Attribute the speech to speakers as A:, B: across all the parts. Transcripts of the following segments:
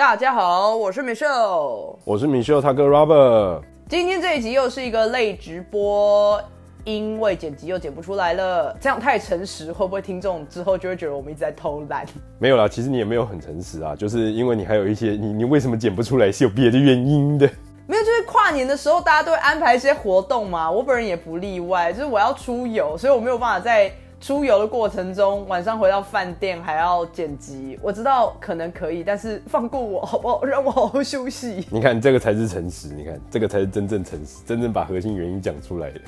A: 大家好，我是 Michelle，
B: 我是米秀他哥 Robert。
A: 今天这一集又是一个类直播，因为剪辑又剪不出来了，这样太诚实，会不会听众之后就会觉得我们一直在偷懒？
B: 没有啦，其实你也没有很诚实啊，就是因为你还有一些你你为什么剪不出来是有别的原因的。
A: 没有，就是跨年的时候大家都会安排一些活动嘛，我本人也不例外，就是我要出游，所以我没有办法在。出游的过程中，晚上回到饭店还要剪辑，我知道可能可以，但是放过我好不好？让我好好休息。
B: 你看，这个才是诚实，你看这个才是真正诚实，真正把核心原因讲出来的。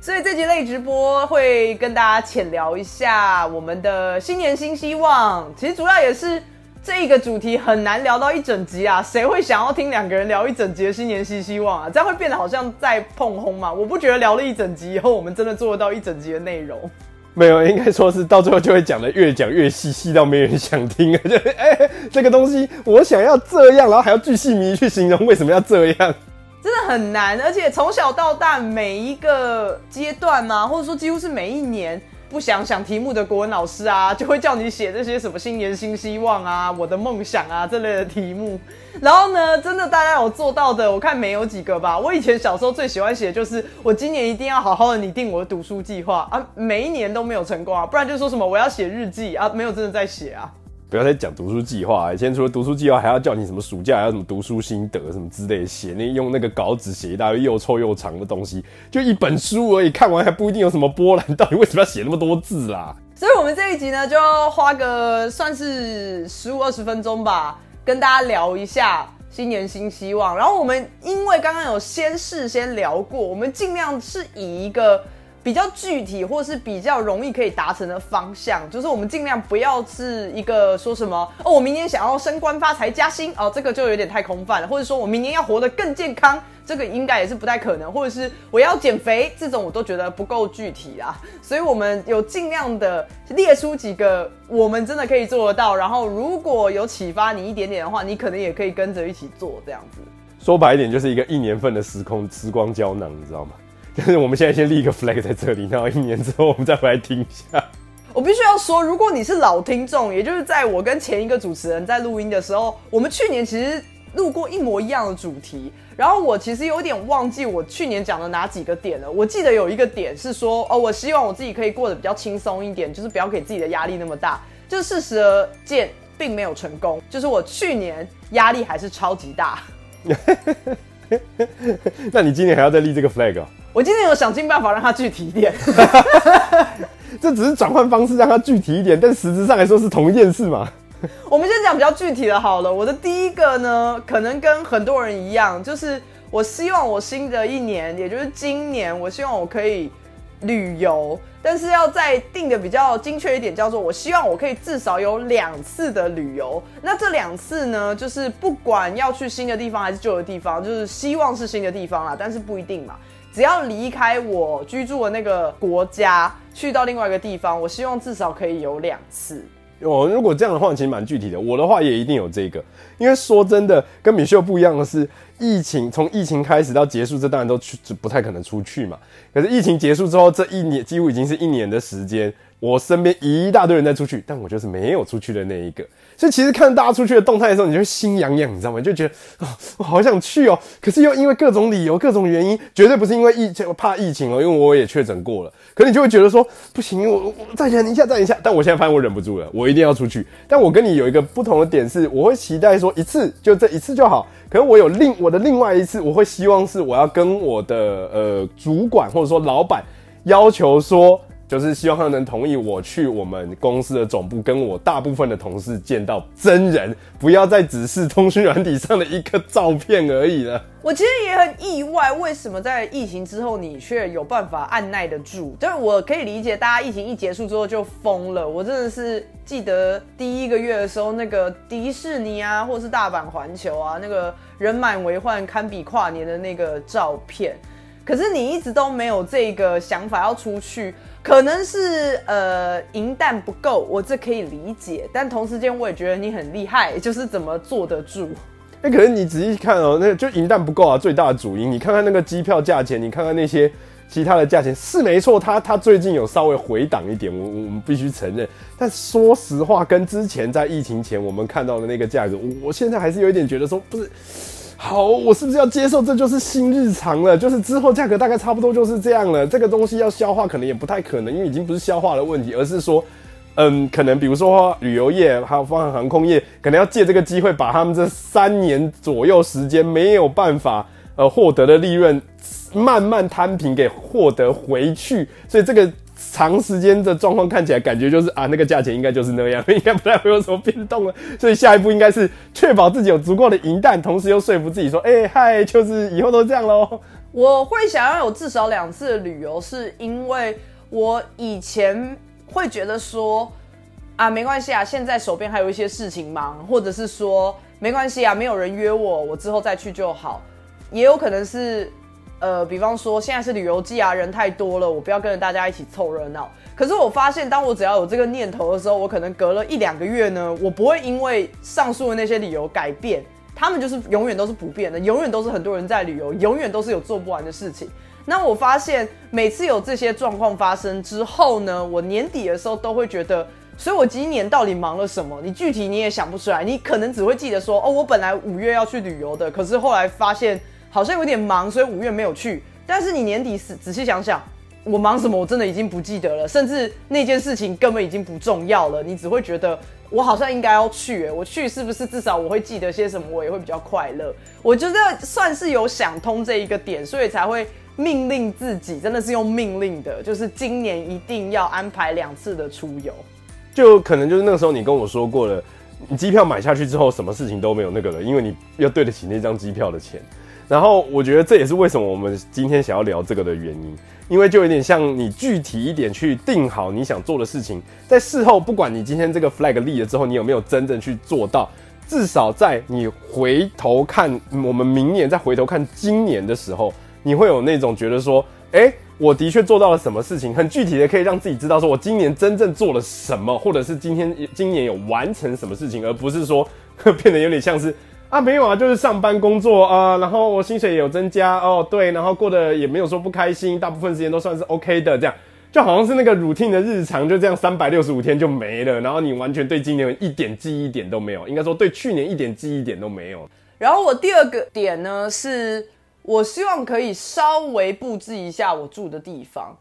A: 所以这集类直播会跟大家浅聊一下我们的新年新希望。其实主要也是这一个主题很难聊到一整集啊，谁会想要听两个人聊一整集的新年新希望啊？这样会变得好像在碰轰嘛？我不觉得聊了一整集以后，我们真的做得到一整集的内容。
B: 没有，应该说是到最后就会讲的越讲越细，细到没人想听啊！就哎，这个东西我想要这样，然后还要巨细靡去形容为什么要这样，
A: 真的很难。而且从小到大每一个阶段嘛，或者说几乎是每一年。不想想题目的国文老师啊，就会叫你写这些什么新年新希望啊、我的梦想啊这类的题目。然后呢，真的大家有做到的，我看没有几个吧。我以前小时候最喜欢写的就是我今年一定要好好的拟定我的读书计划啊，每一年都没有成功啊，不然就说什么我要写日记啊，没有真的在写啊。
B: 不要再讲读书计划，以前除了读书计划，还要叫你什么暑假要什么读书心得什么之类，写那用那个稿纸写一大堆又臭又长的东西，就一本书而已，看完还不一定有什么波澜，到底为什么要写那么多字啦？
A: 所以，我们这一集呢，就花个算是十五二十分钟吧，跟大家聊一下新年新希望。然后，我们因为刚刚有先事先聊过，我们尽量是以一个。比较具体或是比较容易可以达成的方向，就是我们尽量不要是一个说什么哦，我明年想要升官发财加薪哦，这个就有点太空泛了。或者说我明年要活得更健康，这个应该也是不太可能。或者是我要减肥，这种我都觉得不够具体啊。所以我们有尽量的列出几个我们真的可以做得到，然后如果有启发你一点点的话，你可能也可以跟着一起做这样子。
B: 说白一点，就是一个一年份的时空时光胶囊，你知道吗？就是我们现在先立一个 flag 在这里，然后一年之后我们再回来听一下。
A: 我必须要说，如果你是老听众，也就是在我跟前一个主持人在录音的时候，我们去年其实录过一模一样的主题。然后我其实有点忘记我去年讲的哪几个点了。我记得有一个点是说，哦，我希望我自己可以过得比较轻松一点，就是不要给自己的压力那么大。就事实而见，并没有成功。就是我去年压力还是超级大。
B: 那你今年还要再立这个 flag 啊？
A: 我今天有想尽办法让它具体一点，
B: 这只是转换方式让它具体一点，但实质上来说是同一件事嘛。
A: 我们先讲比较具体的好了。我的第一个呢，可能跟很多人一样，就是我希望我新的一年，也就是今年，我希望我可以旅游，但是要再定的比较精确一点，叫做我希望我可以至少有两次的旅游。那这两次呢，就是不管要去新的地方还是旧的地方，就是希望是新的地方啦，但是不一定嘛。只要离开我居住的那个国家，去到另外一个地方，我希望至少可以有两次。
B: 哦，如果这样的话，其实蛮具体的。我的话也一定有这个，因为说真的，跟米秀不一样的是，疫情从疫情开始到结束，这当然都去不太可能出去嘛。可是疫情结束之后，这一年几乎已经是一年的时间，我身边一大堆人在出去，但我就是没有出去的那一个。所以其实看大家出去的动态的时候，你就会心痒痒，你知道吗？就觉得啊，我好想去哦。可是又因为各种理由、各种原因，绝对不是因为疫情怕疫情哦，因为我也确诊过了。可你就会觉得说不行，我我再忍一下，再忍一下。但我现在发现我忍不住了，我一定要出去。但我跟你有一个不同的点是，我会期待说一次就这一次就好。可是我有另我的另外一次，我会希望是我要跟我的呃主管或者说老板要求说。就是希望他能同意我去我们公司的总部，跟我大部分的同事见到真人，不要再只是通讯软体上的一个照片而已了。
A: 我其实也很意外，为什么在疫情之后你却有办法按耐得住？但我可以理解，大家疫情一结束之后就疯了。我真的是记得第一个月的时候，那个迪士尼啊，或是大阪环球啊，那个人满为患，堪比跨年的那个照片。可是你一直都没有这个想法要出去。可能是呃银弹不够，我这可以理解，但同时间我也觉得你很厉害，就是怎么坐得住。
B: 那，可是你仔细看哦，那就银弹不够啊，最大的主因。你看看那个机票价钱，你看看那些其他的价钱是没错，它它最近有稍微回档一点，我我们必须承认。但说实话，跟之前在疫情前我们看到的那个价格，我我现在还是有一点觉得说，不是好，我是不是要接受这就是新日常了？就是之后价格大概差不多就是这样了。这个东西要消化，可能也不太可能，因为已经不是消化的问题，而是说，嗯，可能比如说旅游业还有方航空业，可能要借这个机会把他们这三年左右时间没有办法呃获得的利润。慢慢摊平给获得回去，所以这个长时间的状况看起来感觉就是啊，那个价钱应该就是那样，应该不太会有什么变动了。所以下一步应该是确保自己有足够的银弹，同时又说服自己说，哎嗨，就是以后都这样喽。
A: 我会想要有至少两次的旅游，是因为我以前会觉得说啊，没关系啊，现在手边还有一些事情忙，或者是说没关系啊，没有人约我，我之后再去就好。也有可能是。呃，比方说现在是旅游季啊，人太多了，我不要跟着大家一起凑热闹。可是我发现，当我只要有这个念头的时候，我可能隔了一两个月呢，我不会因为上述的那些理由改变，他们就是永远都是不变的，永远都是很多人在旅游，永远都是有做不完的事情。那我发现，每次有这些状况发生之后呢，我年底的时候都会觉得，所以我今年到底忙了什么？你具体你也想不出来，你可能只会记得说，哦，我本来五月要去旅游的，可是后来发现。好像有点忙，所以五月没有去。但是你年底仔仔细想想，我忙什么？我真的已经不记得了，甚至那件事情根本已经不重要了。你只会觉得我好像应该要去，我去是不是至少我会记得些什么？我也会比较快乐。我觉得算是有想通这一个点，所以才会命令自己，真的是用命令的，就是今年一定要安排两次的出游。
B: 就可能就是那个时候你跟我说过了，你机票买下去之后，什么事情都没有那个了，因为你要对得起那张机票的钱。然后我觉得这也是为什么我们今天想要聊这个的原因，因为就有点像你具体一点去定好你想做的事情，在事后不管你今天这个 flag 立了之后，你有没有真正去做到，至少在你回头看我们明年再回头看今年的时候，你会有那种觉得说，哎，我的确做到了什么事情，很具体的可以让自己知道说我今年真正做了什么，或者是今天今年有完成什么事情，而不是说 变得有点像是。啊，没有啊，就是上班工作啊，然后我薪水也有增加哦，对，然后过得也没有说不开心，大部分时间都算是 OK 的，这样就好像是那个 routine 的日常，就这样三百六十五天就没了，然后你完全对今年一点记忆点都没有，应该说对去年一点记忆点都没有。
A: 然后我第二个点呢，是我希望可以稍微布置一下我住的地方，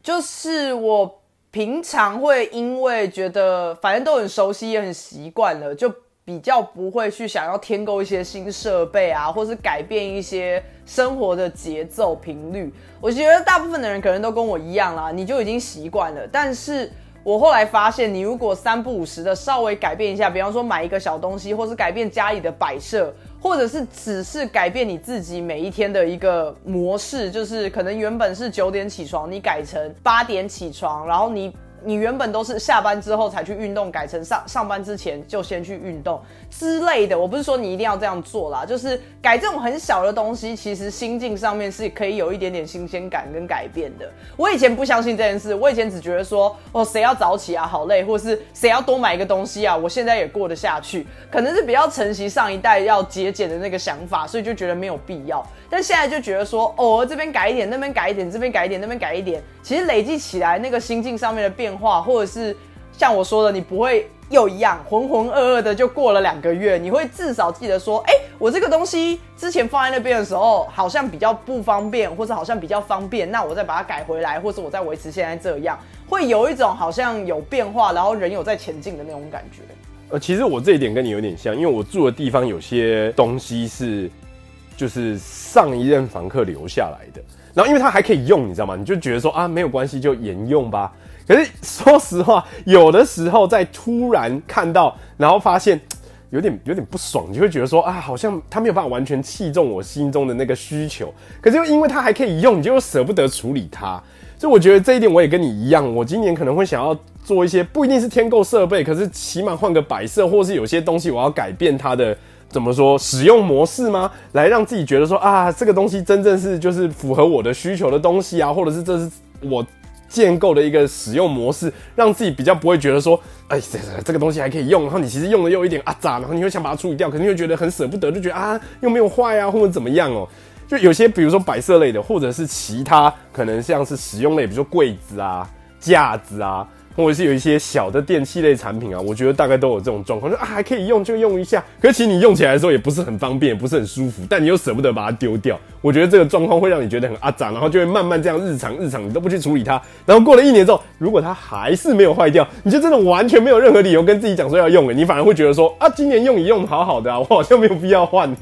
A: 就是我平常会因为觉得反正都很熟悉也很习惯了，就。比较不会去想要添购一些新设备啊，或是改变一些生活的节奏频率。我觉得大部分的人可能都跟我一样啦，你就已经习惯了。但是我后来发现，你如果三不五时的稍微改变一下，比方说买一个小东西，或是改变家里的摆设，或者是只是改变你自己每一天的一个模式，就是可能原本是九点起床，你改成八点起床，然后你。你原本都是下班之后才去运动，改成上上班之前就先去运动之类的。我不是说你一定要这样做啦，就是改这种很小的东西，其实心境上面是可以有一点点新鲜感跟改变的。我以前不相信这件事，我以前只觉得说，哦，谁要早起啊，好累，或是谁要多买一个东西啊，我现在也过得下去，可能是比较承袭上一代要节俭的那个想法，所以就觉得没有必要。但现在就觉得说，哦，这边改一点，那边改一点，这边改一点，那边改一点，其实累积起来那个心境上面的变。变化，或者是像我说的，你不会又一样浑浑噩噩的就过了两个月，你会至少记得说，哎，我这个东西之前放在那边的时候好像比较不方便，或者好像比较方便，那我再把它改回来，或者我再维持现在这样，会有一种好像有变化，然后人有在前进的那种感觉。
B: 呃，其实我这一点跟你有点像，因为我住的地方有些东西是就是上一任房客留下来的，然后因为它还可以用，你知道吗？你就觉得说啊，没有关系，就沿用吧。可是说实话，有的时候在突然看到，然后发现有点有点不爽，你就会觉得说啊，好像他没有办法完全器重我心中的那个需求。可是又因为它还可以用，你就舍不得处理它。所以我觉得这一点我也跟你一样，我今年可能会想要做一些不一定是添购设备，可是起码换个摆设，或是有些东西我要改变它的怎么说使用模式吗？来让自己觉得说啊，这个东西真正是就是符合我的需求的东西啊，或者是这是我。建构的一个使用模式，让自己比较不会觉得说，哎，这这个东西还可以用，然后你其实用的又一点啊杂，然后你会想把它处理掉，可能又觉得很舍不得，就觉得啊又没有坏啊，或者怎么样哦。就有些比如说摆设类的，或者是其他可能像是使用类，比如说柜子啊、架子啊。或者是有一些小的电器类产品啊，我觉得大概都有这种状况，就啊还可以用就用一下，可是其实你用起来的时候也不是很方便，不是很舒服，但你又舍不得把它丢掉。我觉得这个状况会让你觉得很阿杂，然后就会慢慢这样日常日常你都不去处理它，然后过了一年之后，如果它还是没有坏掉，你就真的完全没有任何理由跟自己讲说要用了，你反而会觉得说啊今年用一用好好的啊，我好像没有必要换呢。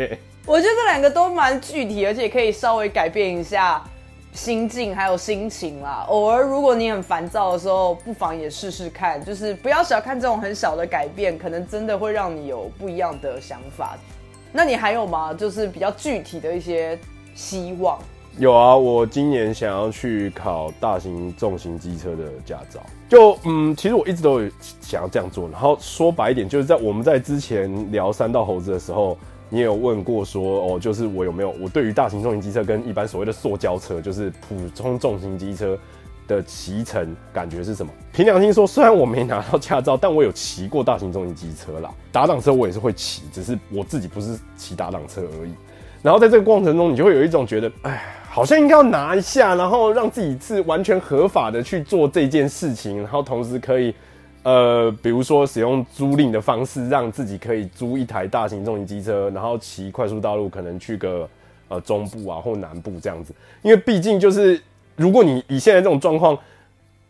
A: 我觉得这两个都蛮具体，而且可以稍微改变一下。心境还有心情啦，偶尔如果你很烦躁的时候，不妨也试试看，就是不要小看这种很小的改变，可能真的会让你有不一样的想法。那你还有吗？就是比较具体的一些希望？
B: 有啊，我今年想要去考大型重型机车的驾照。就嗯，其实我一直都有想要这样做。然后说白一点，就是在我们在之前聊三道猴子的时候。你也有问过说哦，就是我有没有我对于大型重型机车跟一般所谓的塑胶车，就是普通重型机车的骑乘感觉是什么？凭良心说，虽然我没拿到驾照，但我有骑过大型重型机车啦。打挡车我也是会骑，只是我自己不是骑打挡车而已。然后在这个过程中，你就会有一种觉得，哎，好像应该要拿一下，然后让自己是完全合法的去做这件事情，然后同时可以。呃，比如说使用租赁的方式，让自己可以租一台大型重型机车，然后骑快速道路，可能去个呃中部啊或南部这样子。因为毕竟就是，如果你以现在这种状况，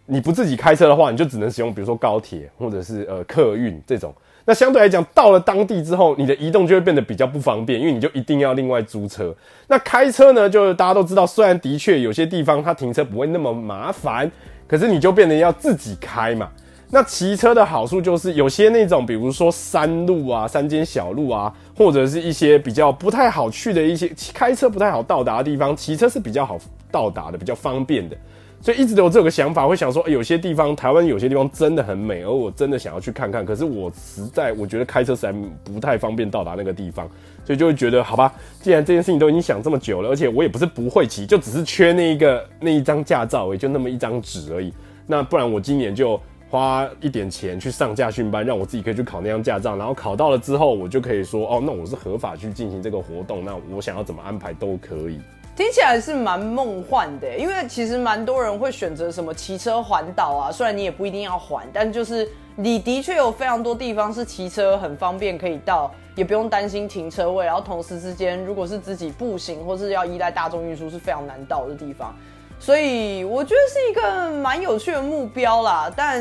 B: 你不自己开车的话，你就只能使用比如说高铁或者是呃客运这种。那相对来讲，到了当地之后，你的移动就会变得比较不方便，因为你就一定要另外租车。那开车呢，就大家都知道，虽然的确有些地方它停车不会那么麻烦，可是你就变得要自己开嘛。那骑车的好处就是，有些那种，比如说山路啊、山间小路啊，或者是一些比较不太好去的一些开车不太好到达的地方，骑车是比较好到达的，比较方便的。所以一直都有这个想法，会想说，有些地方台湾有些地方真的很美，而我真的想要去看看。可是我实在我觉得开车实在不太方便到达那个地方，所以就会觉得，好吧，既然这件事情都已经想这么久了，而且我也不是不会骑，就只是缺那一个那一张驾照，也就那么一张纸而已。那不然我今年就。花一点钱去上驾训班，让我自己可以去考那张驾照，然后考到了之后，我就可以说，哦，那我是合法去进行这个活动，那我想要怎么安排都可以。
A: 听起来是蛮梦幻的，因为其实蛮多人会选择什么骑车环岛啊，虽然你也不一定要环，但就是你的确有非常多地方是骑车很方便可以到，也不用担心停车位，然后同时之间如果是自己步行或是要依赖大众运输是非常难到的地方。所以我觉得是一个蛮有趣的目标啦，但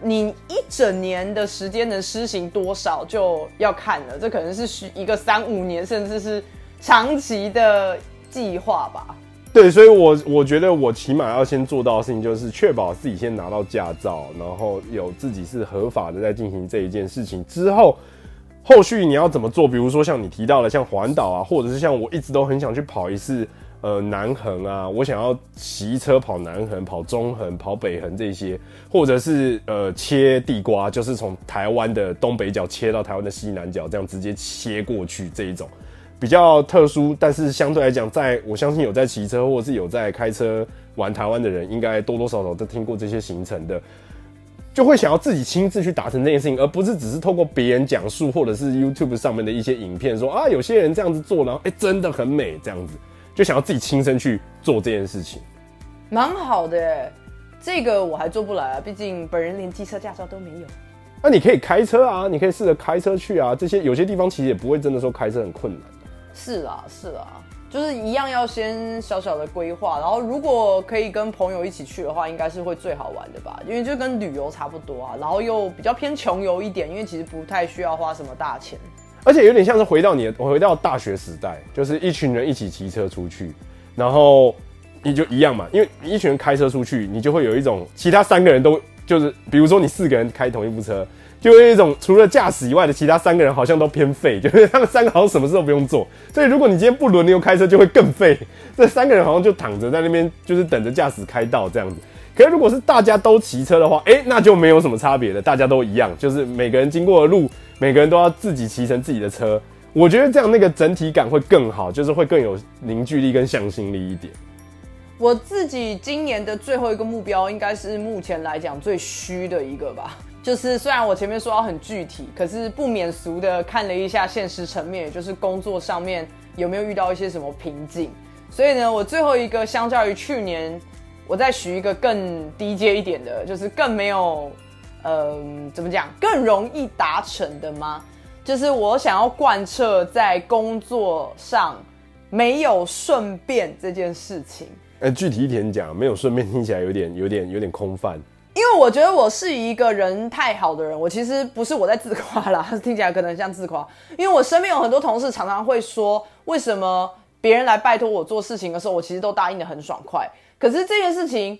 A: 你一整年的时间能施行多少就要看了，这可能是需一个三五年甚至是长期的计划吧。
B: 对，所以我我觉得我起码要先做到的事情就是确保自己先拿到驾照，然后有自己是合法的在进行这一件事情之后，后续你要怎么做？比如说像你提到的像环岛啊，或者是像我一直都很想去跑一次。呃，南横啊，我想要骑车跑南横、跑中横、跑北横这些，或者是呃切地瓜，就是从台湾的东北角切到台湾的西南角，这样直接切过去这一种比较特殊，但是相对来讲，在我相信有在骑车或者是有在开车玩台湾的人，应该多多少少都听过这些行程的，就会想要自己亲自去达成这件事情，而不是只是透过别人讲述或者是 YouTube 上面的一些影片说啊，有些人这样子做，然后哎真的很美这样子。就想要自己亲身去做这件事情，
A: 蛮好的。这个我还做不来啊，毕竟本人连机车驾照都没有。
B: 那你可以开车啊，你可以试着开车去啊。这些有些地方其实也不会真的说开车很困难。
A: 是啊，是啊，就是一样要先小小的规划，然后如果可以跟朋友一起去的话，应该是会最好玩的吧？因为就跟旅游差不多啊，然后又比较偏穷游一点，因为其实不太需要花什么大钱。
B: 而且有点像是回到你的，回到大学时代，就是一群人一起骑车出去，然后你就一样嘛，因为一群人开车出去，你就会有一种其他三个人都就是，比如说你四个人开同一部车，就有一种除了驾驶以外的其他三个人好像都偏废，就是他们三个好像什么事都不用做。所以如果你今天不轮流开车，就会更废。这三个人好像就躺着在那边，就是等着驾驶开道这样子。可是如果是大家都骑车的话，哎，那就没有什么差别的，大家都一样，就是每个人经过的路。每个人都要自己骑成自己的车，我觉得这样那个整体感会更好，就是会更有凝聚力跟向心力一点。
A: 我自己今年的最后一个目标，应该是目前来讲最虚的一个吧。就是虽然我前面说到很具体，可是不免俗的看了一下现实层面，也就是工作上面有没有遇到一些什么瓶颈。所以呢，我最后一个相较于去年，我再许一个更低阶一点的，就是更没有，嗯，怎么讲，更容易达成的吗？就是我想要贯彻在工作上没有顺便这件事情。
B: 哎，具体一点讲，没有顺便听起来有点、有点、有点空泛。
A: 因为我觉得我是一个人太好的人，我其实不是我在自夸啦，听起来可能像自夸。因为我身边有很多同事常常会说，为什么别人来拜托我做事情的时候，我其实都答应的很爽快。可是这件事情，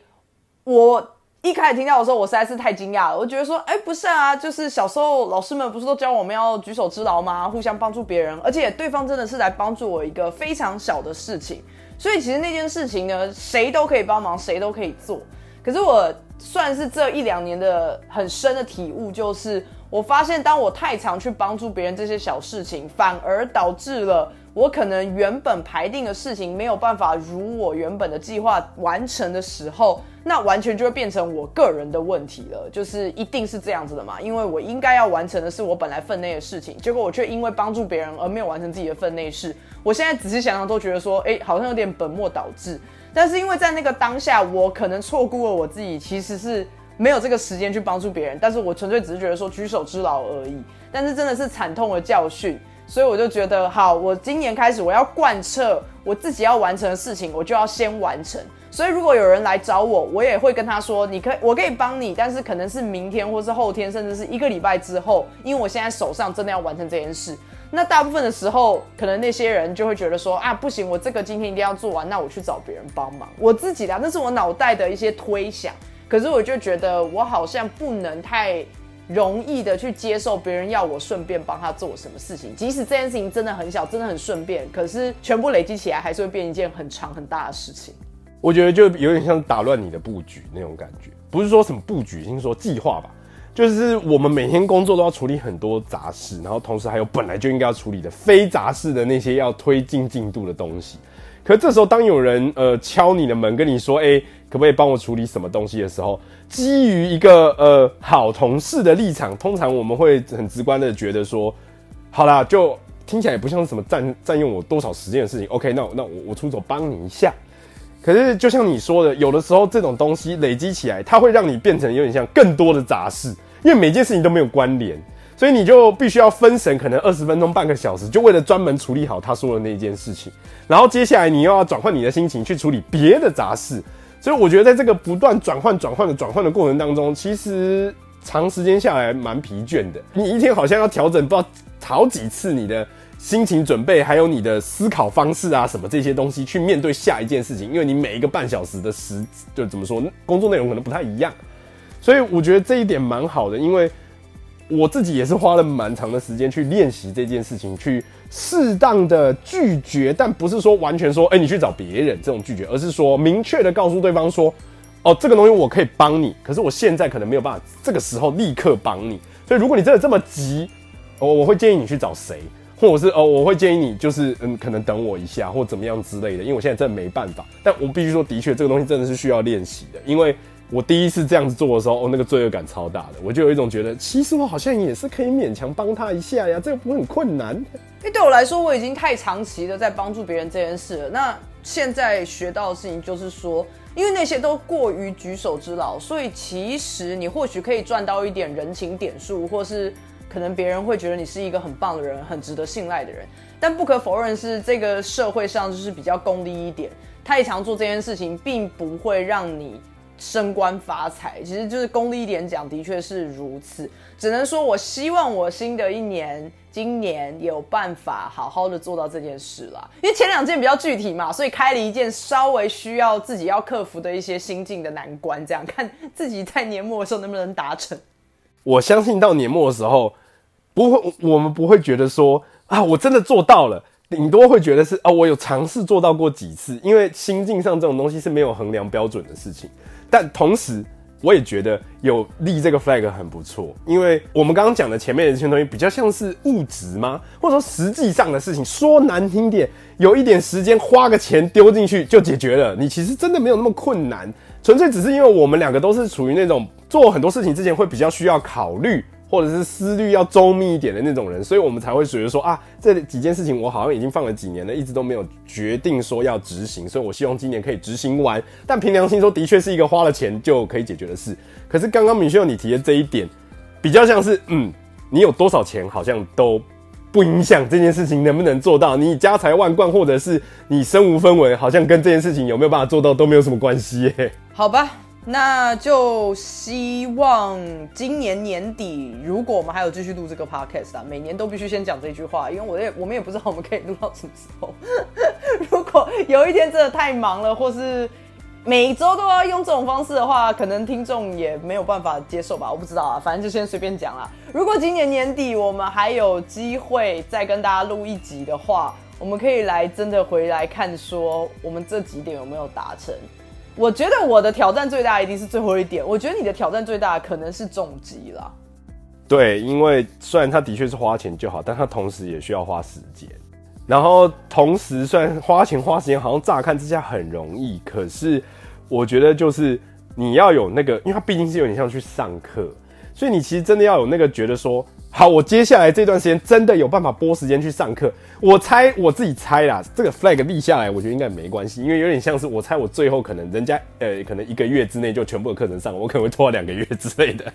A: 我一开始听到的时候，我实在是太惊讶了。我觉得说，哎，不是啊，就是小时候老师们不是都教我们要举手之劳吗？互相帮助别人，而且对方真的是来帮助我一个非常小的事情。所以其实那件事情呢，谁都可以帮忙，谁都可以做。可是我。算是这一两年的很深的体悟，就是我发现，当我太常去帮助别人这些小事情，反而导致了我可能原本排定的事情没有办法如我原本的计划完成的时候，那完全就会变成我个人的问题了。就是一定是这样子的嘛？因为我应该要完成的是我本来分内的事情，结果我却因为帮助别人而没有完成自己的分内事。我现在仔细想想，都觉得说，哎，好像有点本末倒置。但是因为在那个当下，我可能错估了我自己，其实是没有这个时间去帮助别人。但是我纯粹只是觉得说举手之劳而已。但是真的是惨痛的教训，所以我就觉得好，我今年开始我要贯彻我自己要完成的事情，我就要先完成。所以如果有人来找我，我也会跟他说，你可以，我可以帮你，但是可能是明天或是后天，甚至是一个礼拜之后，因为我现在手上真的要完成这件事。那大部分的时候，可能那些人就会觉得说啊，不行，我这个今天一定要做完，那我去找别人帮忙。我自己的，那是我脑袋的一些推想。可是我就觉得，我好像不能太容易的去接受别人要我顺便帮他做什么事情，即使这件事情真的很小，真的很顺便，可是全部累积起来，还是会变一件很长很大的事情。
B: 我觉得就有点像打乱你的布局那种感觉，不是说什么布局，先说计划吧。就是我们每天工作都要处理很多杂事，然后同时还有本来就应该要处理的非杂事的那些要推进进度的东西。可这时候，当有人呃敲你的门，跟你说：“哎，可不可以帮我处理什么东西？”的时候，基于一个呃好同事的立场，通常我们会很直观的觉得说：“好啦，就听起来也不像是什么占占用我多少时间的事情。”OK，那那我我出手帮你一下。可是就像你说的，有的时候这种东西累积起来，它会让你变成有点像更多的杂事。因为每件事情都没有关联，所以你就必须要分神，可能二十分钟、半个小时，就为了专门处理好他说的那件事情。然后接下来你又要转换你的心情去处理别的杂事。所以我觉得在这个不断转换、转换的转换的过程当中，其实长时间下来蛮疲倦的。你一天好像要调整不知道好几次你的心情准备，还有你的思考方式啊什么这些东西去面对下一件事情，因为你每一个半小时的时就怎么说工作内容可能不太一样。所以我觉得这一点蛮好的，因为我自己也是花了蛮长的时间去练习这件事情，去适当的拒绝，但不是说完全说，哎，你去找别人这种拒绝，而是说明确的告诉对方说，哦，这个东西我可以帮你，可是我现在可能没有办法这个时候立刻帮你，所以如果你真的这么急，我我会建议你去找谁，或者是哦，我会建议你就是嗯，可能等我一下或怎么样之类的，因为我现在真的没办法，但我必须说，的确这个东西真的是需要练习的，因为。我第一次这样子做的时候，哦，那个罪恶感超大的，我就有一种觉得，其实我好像也是可以勉强帮他一下呀，这个不会很困难。
A: 因为对我来说，我已经太长期的在帮助别人这件事了。那现在学到的事情就是说，因为那些都过于举手之劳，所以其实你或许可以赚到一点人情点数，或是可能别人会觉得你是一个很棒的人，很值得信赖的人。但不可否认是这个社会上就是比较功利一点，太常做这件事情，并不会让你。升官发财，其实就是功利一点讲，的确是如此。只能说，我希望我新的一年，今年有办法好好的做到这件事啦。因为前两件比较具体嘛，所以开了一件稍微需要自己要克服的一些心境的难关，这样看自己在年末的时候能不能达成。
B: 我相信到年末的时候，不会，我们不会觉得说啊，我真的做到了。顶多会觉得是啊，我有尝试做到过几次，因为心境上这种东西是没有衡量标准的事情。但同时，我也觉得有立这个 flag 很不错，因为我们刚刚讲的前面的这些东西比较像是物质吗？或者说实际上的事情，说难听点，有一点时间花个钱丢进去就解决了。你其实真的没有那么困难，纯粹只是因为我们两个都是处于那种做很多事情之前会比较需要考虑或者是思虑要周密一点的那种人，所以我们才会觉得说啊，这几件事情我好像已经放了几年了，一直都没有决定说要执行，所以我希望今年可以执行完。但凭良心说，的确是一个花了钱就可以解决的事。可是刚刚米秀你提的这一点，比较像是嗯，你有多少钱好像都不影响这件事情能不能做到，你家财万贯或者是你身无分文，好像跟这件事情有没有办法做到都没有什么关系。
A: 好吧。那就希望今年年底，如果我们还有继续录这个 podcast 啊，每年都必须先讲这句话，因为我也我们也不知道我们可以录到什么时候。如果有一天真的太忙了，或是每周都要用这种方式的话，可能听众也没有办法接受吧，我不知道啊，反正就先随便讲啦。如果今年年底我们还有机会再跟大家录一集的话，我们可以来真的回来看，说我们这几点有没有达成。我觉得我的挑战最大一定是最后一点。我觉得你的挑战最大可能是重疾啦。
B: 对，因为虽然它的确是花钱就好，但它同时也需要花时间。然后同时虽然花钱花时间，好像乍看之下很容易，可是我觉得就是你要有那个，因为它毕竟是有点像去上课，所以你其实真的要有那个觉得说。好，我接下来这段时间真的有办法拨时间去上课。我猜我自己猜啦，这个 flag 立下来，我觉得应该没关系，因为有点像是我猜我最后可能人家呃，可能一个月之内就全部的课程上，我可能会拖两个月之类的。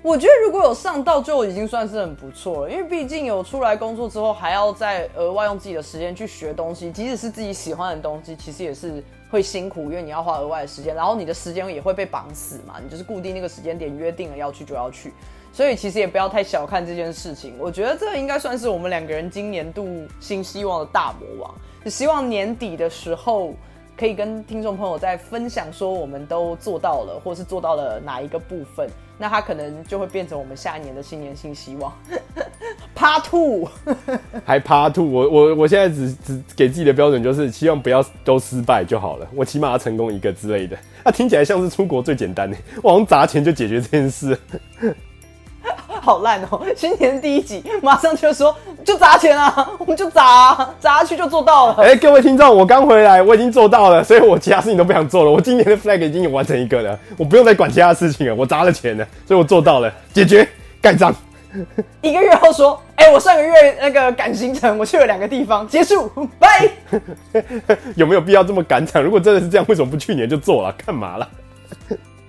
A: 我觉得如果有上到，就已经算是很不错了，因为毕竟有出来工作之后，还要再额外用自己的时间去学东西，即使是自己喜欢的东西，其实也是会辛苦，因为你要花额外的时间，然后你的时间也会被绑死嘛，你就是固定那个时间点，约定了要去就要去。所以其实也不要太小看这件事情，我觉得这应该算是我们两个人今年度新希望的大魔王。希望年底的时候可以跟听众朋友再分享，说我们都做到了，或是做到了哪一个部分，那他可能就会变成我们下一年的新年新希望。Part Two，
B: 还 Part Two，我我我现在只只给自己的标准就是希望不要都失败就好了，我起码要成功一个之类的。那听起来像是出国最简单的，我用砸钱就解决这件事。
A: 好烂哦！新年第一集马上就说就砸钱啊，我们就砸砸下去就做到了。
B: 哎，各位听众，我刚回来，我已经做到了，所以我其他事情都不想做了。我今年的 flag 已经有完成一个了，我不用再管其他事情了。我砸了钱了，所以我做到了，解决盖章。
A: 一个月后说，哎，我上个月那个赶行程，我去了两个地方，结束，拜。
B: 有没有必要这么赶场？如果真的是这样，为什么不去年就做了？干嘛了？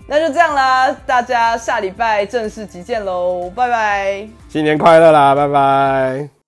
A: 那就这样啦，大家下礼拜正式集见喽，拜拜，
B: 新年快乐啦，拜拜。